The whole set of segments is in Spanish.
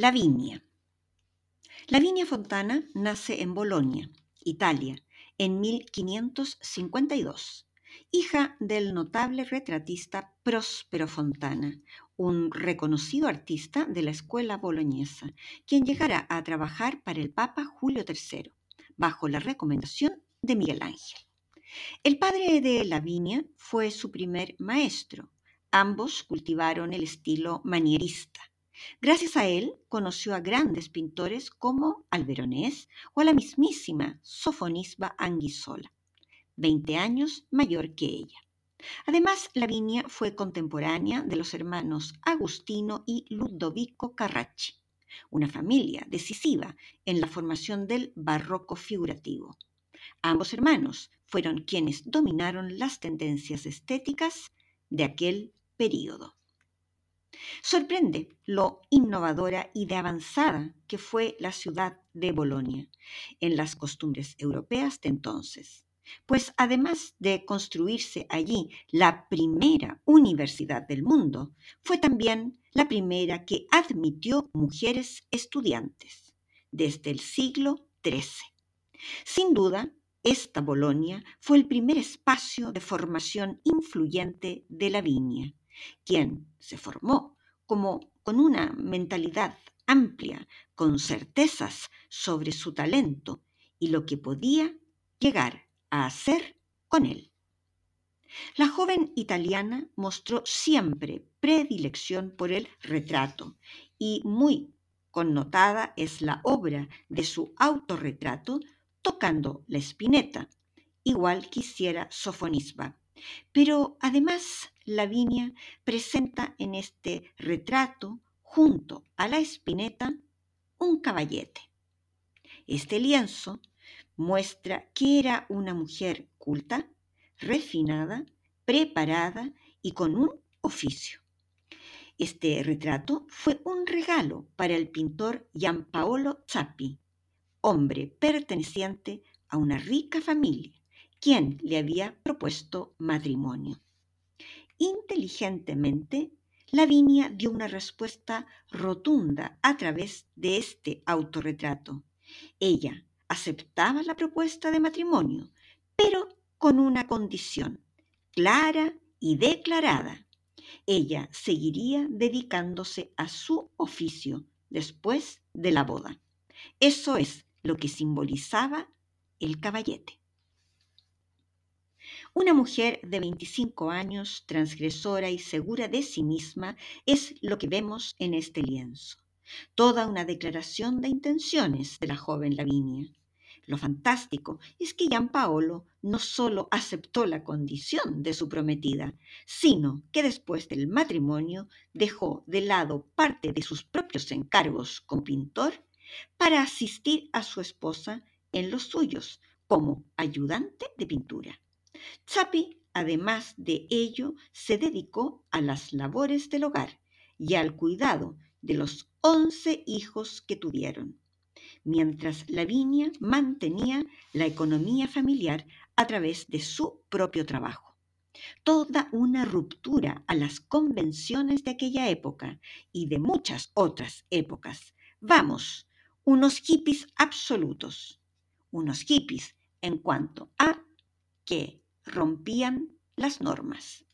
Lavinia. Lavinia Fontana nace en Bolonia, Italia, en 1552, hija del notable retratista Próspero Fontana, un reconocido artista de la escuela boloñesa, quien llegará a trabajar para el Papa Julio III, bajo la recomendación de Miguel Ángel. El padre de Lavinia fue su primer maestro. Ambos cultivaron el estilo manierista Gracias a él conoció a grandes pintores como Alberonés o a la mismísima Sofonisba Anguissola, 20 años mayor que ella. Además, Lavinia fue contemporánea de los hermanos Agustino y Ludovico Carracci, una familia decisiva en la formación del barroco figurativo. Ambos hermanos fueron quienes dominaron las tendencias estéticas de aquel período. Sorprende lo innovadora y de avanzada que fue la ciudad de Bolonia en las costumbres europeas de entonces, pues además de construirse allí la primera universidad del mundo, fue también la primera que admitió mujeres estudiantes desde el siglo XIII. Sin duda, esta Bolonia fue el primer espacio de formación influyente de la viña quien se formó como con una mentalidad amplia, con certezas sobre su talento y lo que podía llegar a hacer con él. La joven italiana mostró siempre predilección por el retrato y muy connotada es la obra de su autorretrato tocando la espineta, igual quisiera Sofonisba. Pero además Lavinia presenta en este retrato, junto a la espineta, un caballete. Este lienzo muestra que era una mujer culta, refinada, preparada y con un oficio. Este retrato fue un regalo para el pintor Giampaolo Zappi, hombre perteneciente a una rica familia quien le había propuesto matrimonio. Inteligentemente, Lavinia dio una respuesta rotunda a través de este autorretrato. Ella aceptaba la propuesta de matrimonio, pero con una condición clara y declarada. Ella seguiría dedicándose a su oficio después de la boda. Eso es lo que simbolizaba el caballete. Una mujer de 25 años, transgresora y segura de sí misma, es lo que vemos en este lienzo. Toda una declaración de intenciones de la joven Lavinia. Lo fantástico es que Gian Paolo no solo aceptó la condición de su prometida, sino que después del matrimonio dejó de lado parte de sus propios encargos como pintor para asistir a su esposa en los suyos como ayudante de pintura. Chapi, además de ello, se dedicó a las labores del hogar y al cuidado de los once hijos que tuvieron. mientras Lavinia mantenía la economía familiar a través de su propio trabajo. Toda una ruptura a las convenciones de aquella época y de muchas otras épocas. Vamos, unos hippies absolutos, unos hippies en cuanto a que rompían las normas.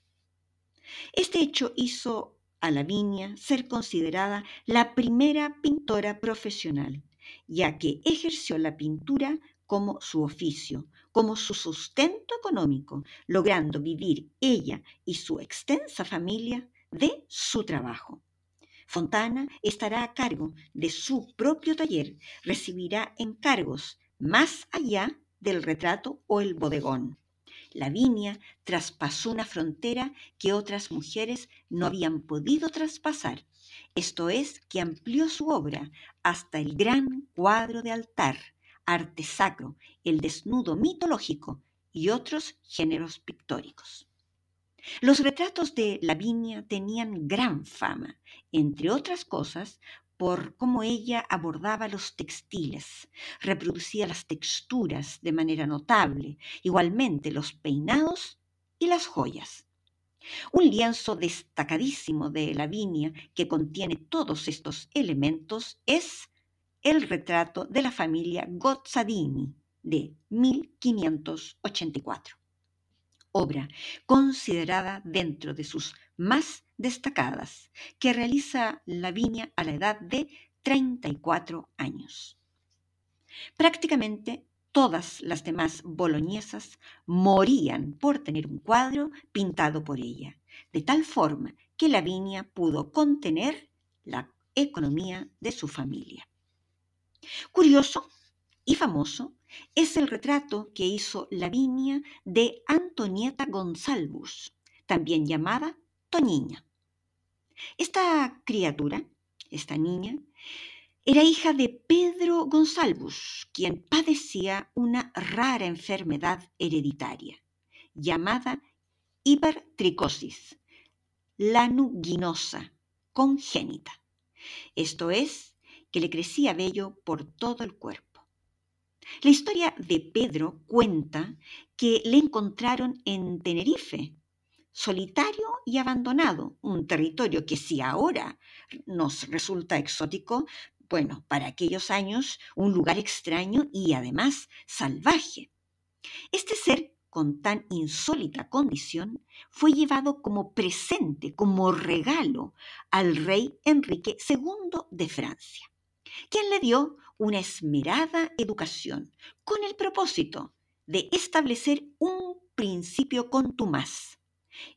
Este hecho hizo a Lavinia ser considerada la primera pintora profesional, ya que ejerció la pintura como su oficio, como su sustento económico, logrando vivir ella y su extensa familia de su trabajo. Fontana estará a cargo de su propio taller, recibirá encargos más allá del retrato o el bodegón. Lavinia traspasó una frontera que otras mujeres no habían podido traspasar. Esto es, que amplió su obra hasta el gran cuadro de altar, arte sacro, el desnudo mitológico y otros géneros pictóricos. Los retratos de Lavinia tenían gran fama, entre otras cosas, por cómo ella abordaba los textiles, reproducía las texturas de manera notable, igualmente los peinados y las joyas. Un lienzo destacadísimo de Lavinia que contiene todos estos elementos es el retrato de la familia Gozzadini de 1584 obra considerada dentro de sus más destacadas, que realiza Lavinia a la edad de 34 años. Prácticamente todas las demás boloñesas morían por tener un cuadro pintado por ella, de tal forma que Lavinia pudo contener la economía de su familia. Curioso y famoso es el retrato que hizo Lavinia de Antonieta González, también llamada Toñiña. Esta criatura, esta niña, era hija de Pedro González, quien padecía una rara enfermedad hereditaria llamada hipertricosis lanuginosa congénita. Esto es, que le crecía vello por todo el cuerpo. La historia de Pedro cuenta que le encontraron en Tenerife, solitario y abandonado, un territorio que si ahora nos resulta exótico, bueno, para aquellos años un lugar extraño y además salvaje. Este ser con tan insólita condición fue llevado como presente, como regalo al rey Enrique II de Francia, quien le dio una esmerada educación con el propósito de establecer un principio contumaz.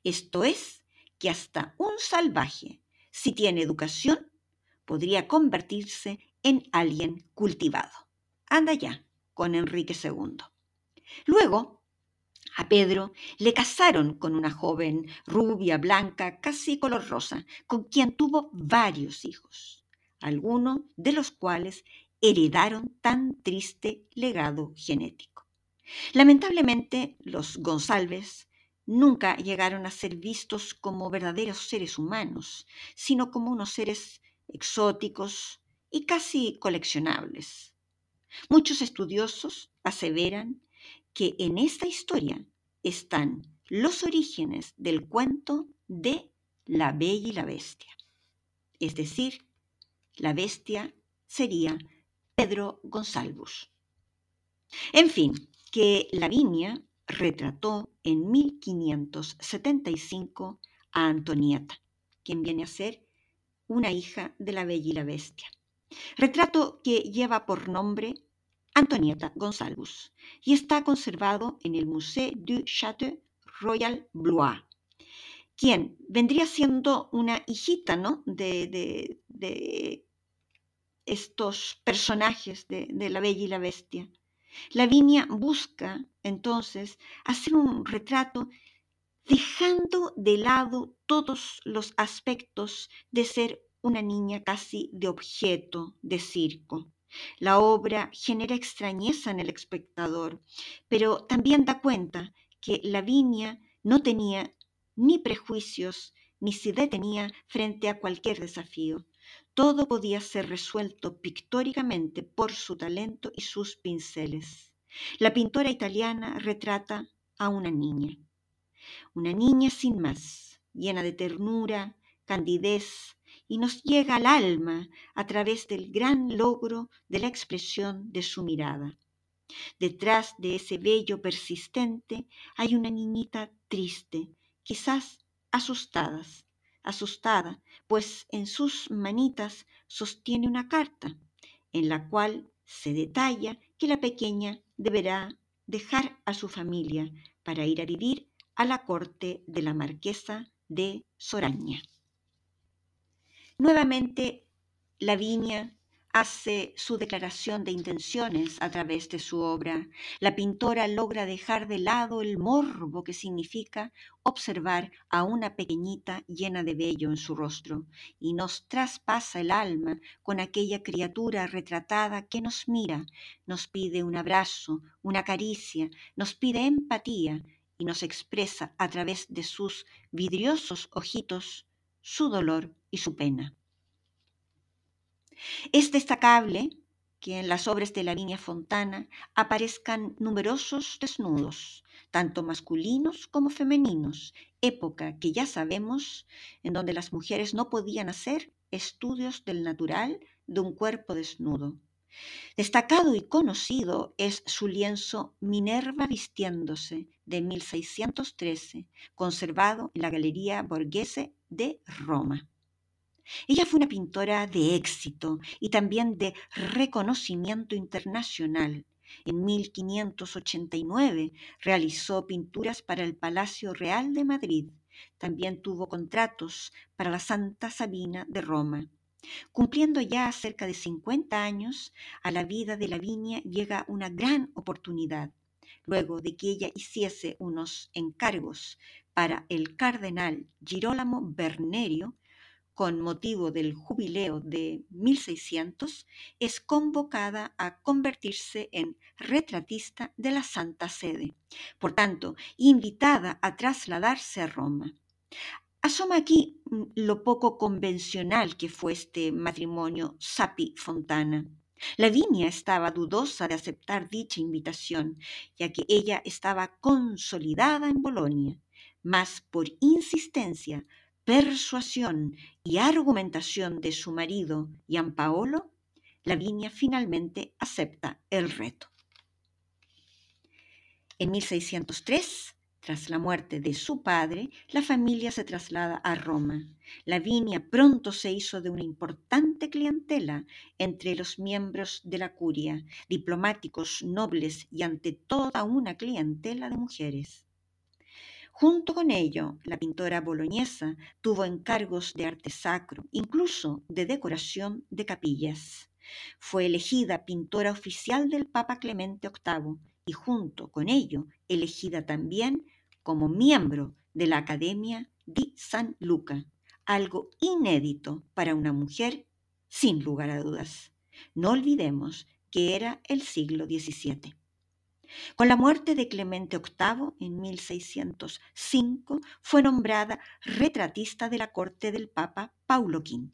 Esto es, que hasta un salvaje, si tiene educación, podría convertirse en alguien cultivado. Anda ya con Enrique II. Luego, a Pedro le casaron con una joven rubia, blanca, casi color rosa, con quien tuvo varios hijos, algunos de los cuales heredaron tan triste legado genético. Lamentablemente, los González nunca llegaron a ser vistos como verdaderos seres humanos, sino como unos seres exóticos y casi coleccionables. Muchos estudiosos aseveran que en esta historia están los orígenes del cuento de La Bella y la Bestia. Es decir, la bestia sería Pedro González. En fin, que Lavinia retrató en 1575 a Antonieta, quien viene a ser una hija de la Bella y la Bestia. Retrato que lleva por nombre Antonieta González y está conservado en el Musée du Château Royal Blois, quien vendría siendo una hijita ¿no? de, de estos personajes de, La Bella y la Bestia. Lavinia busca entonces hacer un retrato dejando de lado todos los aspectos de ser una niña casi de objeto de circo. La obra genera extrañeza en el espectador, pero también da cuenta que Lavinia no tenía ni prejuicios ni se detenía frente a cualquier desafío todo podía ser resuelto pictóricamente por su talento y sus pinceles. La pintora italiana retrata a una niña, una niña sin más, llena de ternura, candidez, y nos llega al alma a través del gran logro de la expresión de su mirada. Detrás de ese vello persistente hay una niñita triste, quizás asustada, asustada, pues en sus manitas sostiene una carta en la cual se detalla que la pequeña deberá dejar a su familia para ir a vivir a la corte de la marquesa de Soraña. Nuevamente, la viña hace su declaración de intenciones a través de su obra. La pintora logra dejar de lado el morbo que significa observar a una pequeñita llena de vello en su rostro y nos traspasa el alma con aquella criatura retratada que nos mira, nos pide un abrazo, una caricia, nos pide empatía y nos expresa a través de sus vidriosos ojitos su dolor y su pena. Es destacable que en las obras de la línea Fontana aparezcan numerosos desnudos, tanto masculinos como femeninos, época que ya sabemos en donde las mujeres no podían hacer estudios del natural de un cuerpo desnudo. Destacado y conocido es su lienzo Minerva vistiéndose de 1613, conservado en la Galería Borghese de Roma. Ella fue una pintora de éxito y también de reconocimiento internacional. En 1589 realizó pinturas para el Palacio Real de Madrid. También tuvo contratos para la Santa Sabina de Roma. Cumpliendo ya cerca de 50 años, a la vida de Lavinia llega una gran oportunidad. Luego de que ella hiciese unos encargos para el cardenal Girolamo Bernerio, con motivo del jubileo de 1600, es convocada a convertirse en retratista de la Santa Sede, por tanto, invitada a trasladarse a Roma. Asoma aquí mm, lo poco convencional que fue este matrimonio Sapi-Fontana. Lavinia estaba dudosa de aceptar dicha invitación, ya que ella estaba consolidada en Bolonia, mas por insistencia, persuasión y argumentación de su marido, Paolo, Lavinia finalmente acepta el reto. En 1603, tras la muerte de su padre, la familia se traslada a Roma. Lavinia pronto se hizo de una importante clientela entre los miembros de la curia, diplomáticos, nobles y ante toda una clientela de mujeres. Junto con ello, la pintora boloñesa tuvo encargos de arte sacro, incluso de decoración de capillas. Fue elegida pintora oficial del Papa Clemente VIII y junto con ello elegida también como miembro de la Academia di San Luca, algo inédito para una mujer sin lugar a dudas. No olvidemos que era el siglo XVII. Con la muerte de Clemente VIII en 1605 fue nombrada retratista de la corte del Papa Paulo V.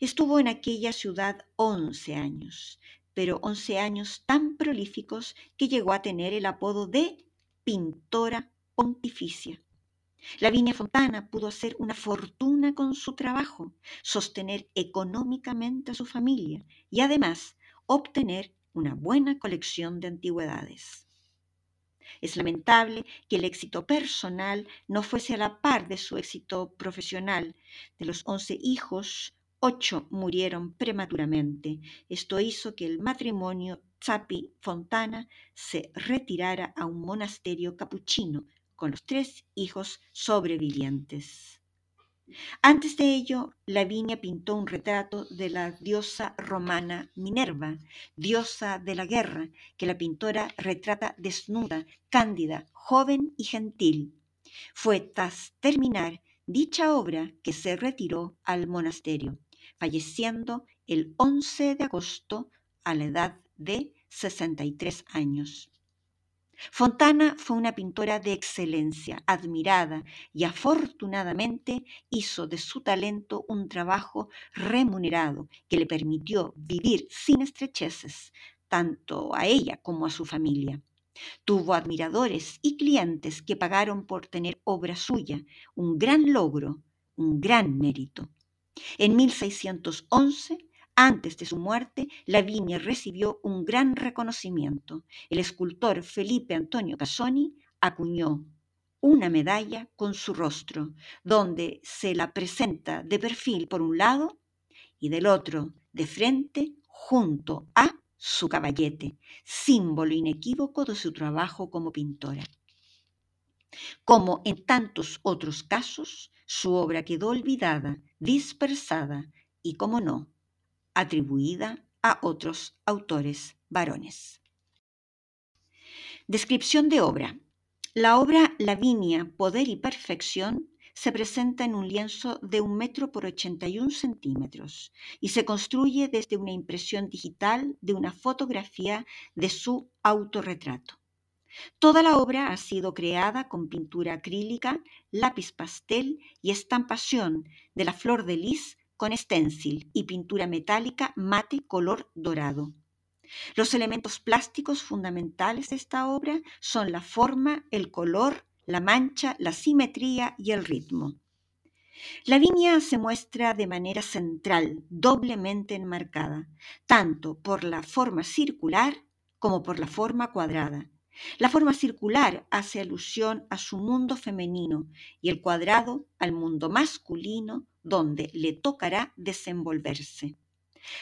Estuvo en aquella ciudad once años, pero once años tan prolíficos que llegó a tener el apodo de pintora pontificia. Lavinia Fontana pudo hacer una fortuna con su trabajo, sostener económicamente a su familia y además obtener una buena colección de antigüedades. Es lamentable que el éxito personal no fuese a la par de su éxito profesional. De los once hijos, ocho murieron prematuramente. Esto hizo que el matrimonio Zapi Fontana se retirara a un monasterio capuchino con los tres hijos sobrevivientes. Antes de ello, Lavinia pintó un retrato de la diosa romana Minerva, diosa de la guerra, que la pintora retrata desnuda, cándida, joven y gentil. Fue tras terminar dicha obra que se retiró al monasterio, falleciendo el 11 de agosto a la edad de 63 años. Fontana fue una pintora de excelencia, admirada y afortunadamente hizo de su talento un trabajo remunerado que le permitió vivir sin estrecheces, tanto a ella como a su familia. Tuvo admiradores y clientes que pagaron por tener obra suya, un gran logro, un gran mérito. En 1611 antes de su muerte, Lavinia recibió un gran reconocimiento. El escultor Felipe Antonio Casoni acuñó una medalla con su rostro, donde se la presenta de perfil por un lado y del otro de frente junto a su caballete, símbolo inequívoco de su trabajo como pintora. Como en tantos otros casos, su obra quedó olvidada, dispersada y, como no, atribuida a otros autores varones. Descripción de obra. La obra Lavinia, Poder y Perfección se presenta en un lienzo de un metro por 81 centímetros y se construye desde una impresión digital de una fotografía de su autorretrato. Toda la obra ha sido creada con pintura acrílica, lápiz pastel y estampación de la flor de lis con stencil y pintura metálica mate color dorado. Los elementos plásticos fundamentales de esta obra son la forma, el color, la mancha, la simetría y el ritmo. La línea se muestra de manera central, doblemente enmarcada, tanto por la forma circular como por la forma cuadrada. La forma circular hace alusión a su mundo femenino y el cuadrado al mundo masculino donde le tocará desenvolverse.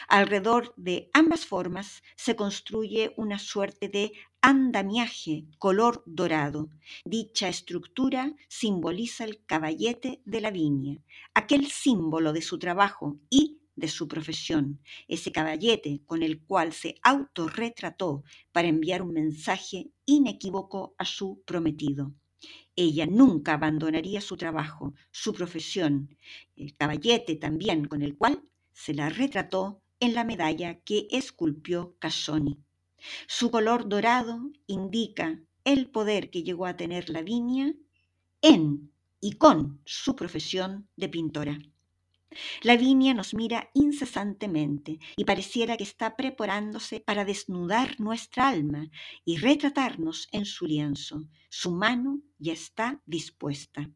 Alrededor de ambas formas se construye una suerte de andamiaje color dorado. Dicha estructura simboliza el caballete de la viña, aquel símbolo de su trabajo y de su profesión, ese caballete con el cual se autorretrató para enviar un mensaje inequívoco a su prometido. Ella nunca abandonaría su trabajo, su profesión, el caballete también con el cual se la retrató en la medalla que esculpió Cassoni. Su color dorado indica el poder que llegó a tener la viña en y con su profesión de pintora. Lavinia nos mira incesantemente y pareciera que está preparándose para desnudar nuestra alma y retratarnos en su lienzo. Su mano ya está dispuesta.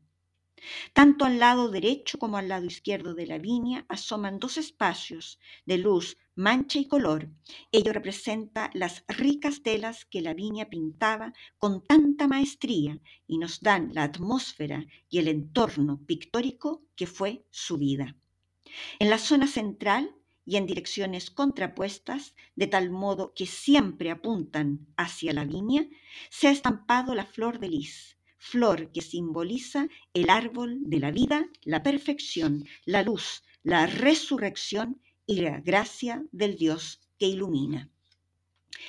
Tanto al lado derecho como al lado izquierdo de la viña asoman dos espacios de luz, mancha y color. Ello representa las ricas telas que la viña pintaba con tanta maestría y nos dan la atmósfera y el entorno pictórico que fue su vida. En la zona central y en direcciones contrapuestas, de tal modo que siempre apuntan hacia la viña, se ha estampado la flor de lis, flor que simboliza el árbol de la vida, la perfección, la luz, la resurrección y la gracia del Dios que ilumina.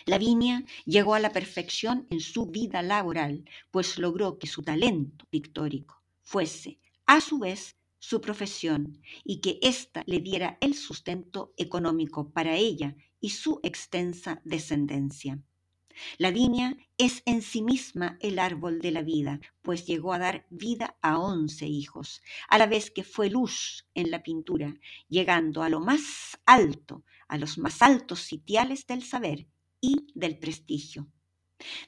La viña llegó a la perfección en su vida laboral, pues logró que su talento pictórico fuese, a su vez, su profesión y que ésta le diera el sustento económico para ella y su extensa descendencia. La viña es en sí misma el árbol de la vida, pues llegó a dar vida a once hijos, a la vez que fue luz en la pintura, llegando a lo más alto, a los más altos sitiales del saber y del prestigio.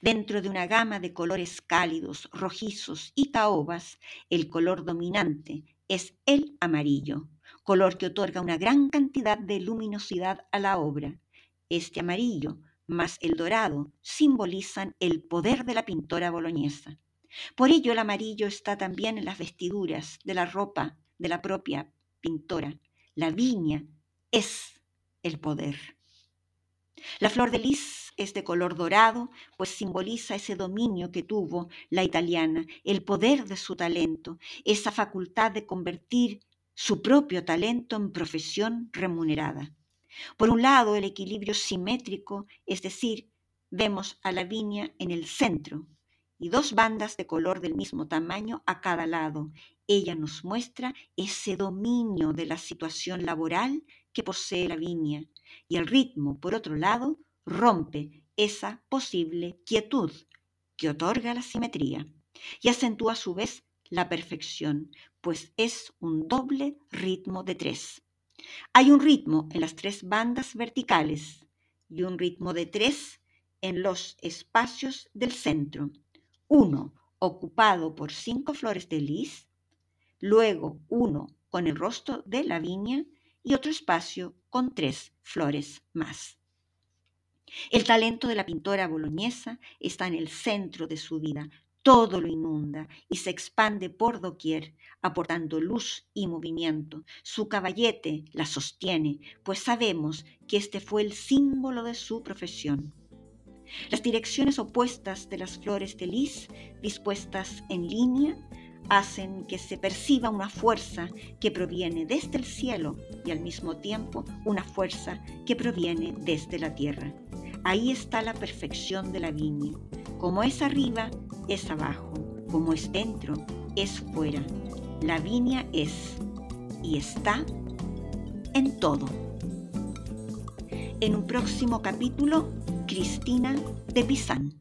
Dentro de una gama de colores cálidos, rojizos y caobas, el color dominante es el amarillo, color que otorga una gran cantidad de luminosidad a la obra. Este amarillo más el dorado simbolizan el poder de la pintora boloñesa. Por ello el amarillo está también en las vestiduras de la ropa de la propia pintora. La viña es el poder. La flor de lis es de color dorado, pues simboliza ese dominio que tuvo la italiana, el poder de su talento, esa facultad de convertir su propio talento en profesión remunerada. Por un lado, el equilibrio simétrico, es decir, vemos a la viña en el centro y dos bandas de color del mismo tamaño a cada lado. Ella nos muestra ese dominio de la situación laboral que posee la viña y el ritmo, por otro lado, rompe esa posible quietud que otorga la simetría y acentúa a su vez la perfección, pues es un doble ritmo de tres. Hay un ritmo en las tres bandas verticales y un ritmo de tres en los espacios del centro. Uno ocupado por cinco flores de lis, luego uno con el rostro de la viña y otro espacio con tres flores más. El talento de la pintora boloñesa está en el centro de su vida, todo lo inunda y se expande por doquier, aportando luz y movimiento. Su caballete la sostiene, pues sabemos que este fue el símbolo de su profesión. Las direcciones opuestas de las flores de lis, dispuestas en línea, hacen que se perciba una fuerza que proviene desde el cielo y al mismo tiempo una fuerza que proviene desde la tierra. Ahí está la perfección de la viña. Como es arriba, es abajo. Como es dentro, es fuera. La viña es y está en todo. En un próximo capítulo, Cristina de Pizán.